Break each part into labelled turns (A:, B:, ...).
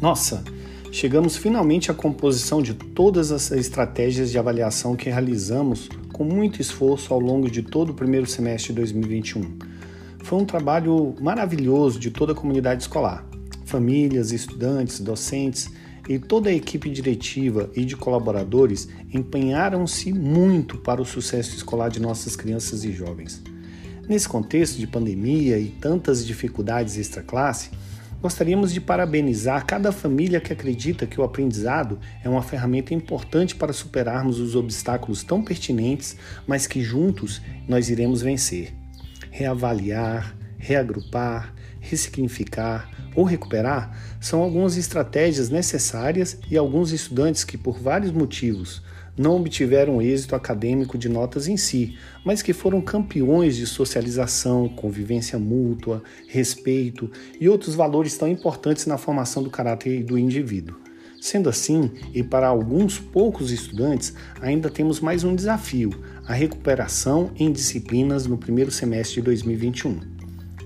A: Nossa, chegamos finalmente à composição de todas as estratégias de avaliação que realizamos com muito esforço ao longo de todo o primeiro semestre de 2021. Foi um trabalho maravilhoso de toda a comunidade escolar. Famílias, estudantes, docentes e toda a equipe diretiva e de colaboradores empenharam-se muito para o sucesso escolar de nossas crianças e jovens. Nesse contexto de pandemia e tantas dificuldades extra-classe, Gostaríamos de parabenizar cada família que acredita que o aprendizado é uma ferramenta importante para superarmos os obstáculos tão pertinentes, mas que juntos nós iremos vencer. Reavaliar, reagrupar, ressignificar ou recuperar são algumas estratégias necessárias e alguns estudantes que, por vários motivos, não obtiveram êxito acadêmico de notas em si, mas que foram campeões de socialização, convivência mútua, respeito e outros valores tão importantes na formação do caráter do indivíduo. Sendo assim, e para alguns poucos estudantes, ainda temos mais um desafio: a recuperação em disciplinas no primeiro semestre de 2021.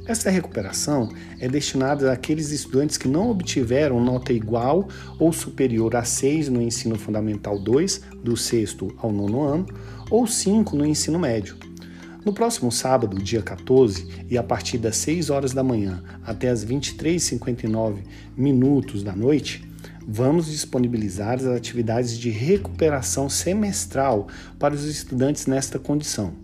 A: Essa recuperação é destinada àqueles estudantes que não obtiveram nota igual ou superior a 6 no ensino fundamental 2, do sexto ao nono ano, ou 5 no ensino médio. No próximo sábado, dia 14, e a partir das 6 horas da manhã até as 23h59 minutos da noite, vamos disponibilizar as atividades de recuperação semestral para os estudantes nesta condição.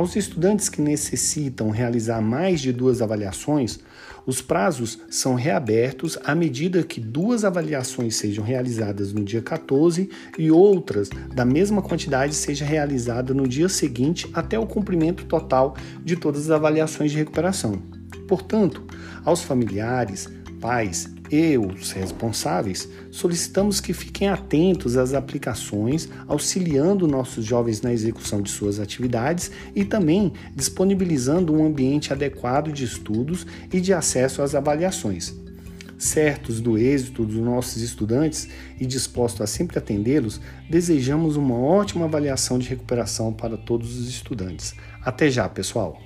A: Aos estudantes que necessitam realizar mais de duas avaliações, os prazos são reabertos à medida que duas avaliações sejam realizadas no dia 14 e outras da mesma quantidade seja realizada no dia seguinte até o cumprimento total de todas as avaliações de recuperação. Portanto, aos familiares, pais e os responsáveis, solicitamos que fiquem atentos às aplicações, auxiliando nossos jovens na execução de suas atividades e também disponibilizando um ambiente adequado de estudos e de acesso às avaliações. Certos do êxito dos nossos estudantes e dispostos a sempre atendê-los, desejamos uma ótima avaliação de recuperação para todos os estudantes. Até já, pessoal!